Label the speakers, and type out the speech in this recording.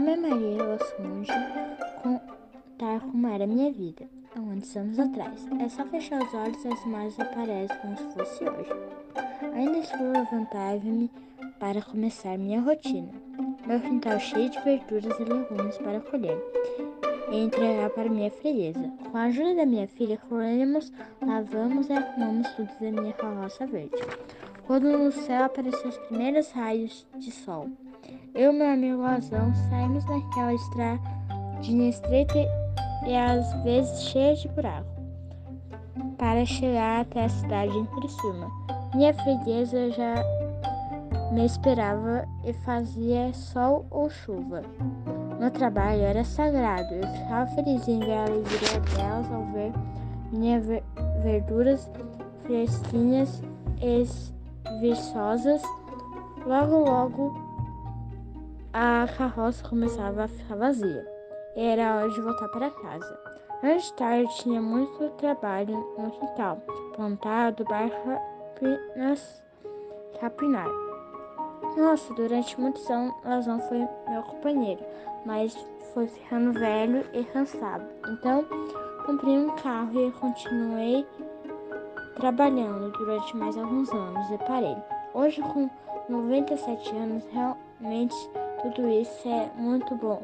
Speaker 1: Ame Maria Lassunge contar como era minha vida há muitos anos atrás. É só fechar os olhos e as imagens aparecem como se fosse hoje. Ainda estou levantava-me para começar minha rotina. Meu quintal é cheio de verduras e legumes para colher e entregar para minha frieza. Com a ajuda da minha filha, colhemos, lavamos e arrumamos tudo da minha carroça verde. Quando no céu apareceram os primeiros raios de sol, eu e meu amigo Lazão saímos naquela estradinha estreita e às vezes cheia de buraco para chegar até a cidade em Criciúma. Minha freguesa já me esperava e fazia sol ou chuva. Meu trabalho era sagrado. Eu ficava feliz em ver a alegria delas ao ver minhas verduras fresquinhas e viçosas. Logo, logo, a carroça começava a ficar vazia. Era hora de voltar para casa. De tarde tinha muito trabalho no quintal, plantar, adubar, capinar. Nossa, durante muitos anos Lazão foi meu companheiro, mas foi ficando velho e cansado. Então, comprei um carro e continuei trabalhando durante mais alguns anos e parei. Hoje, com 97 anos, realmente tudo isso é muito bom.